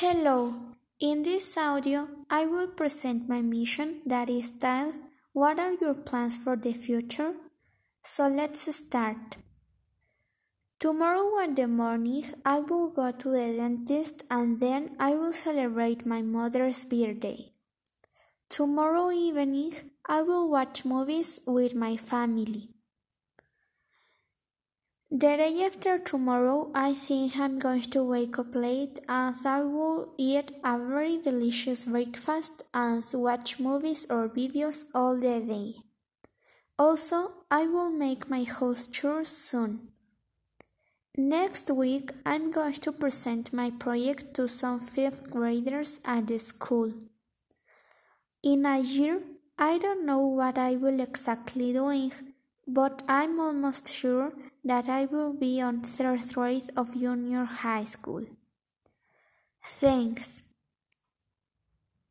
Hello, in this audio I will present my mission that is What are your plans for the future? So let's start. Tomorrow in the morning I will go to the dentist and then I will celebrate my mother's birthday. Tomorrow evening I will watch movies with my family. The day after tomorrow, I think I'm going to wake up late and I will eat a very delicious breakfast and watch movies or videos all the day. Also, I will make my house chores soon. Next week, I'm going to present my project to some fifth graders at the school. In a year, I don't know what I will exactly doing, but I'm almost sure that I will be on third grade of junior high school. Thanks.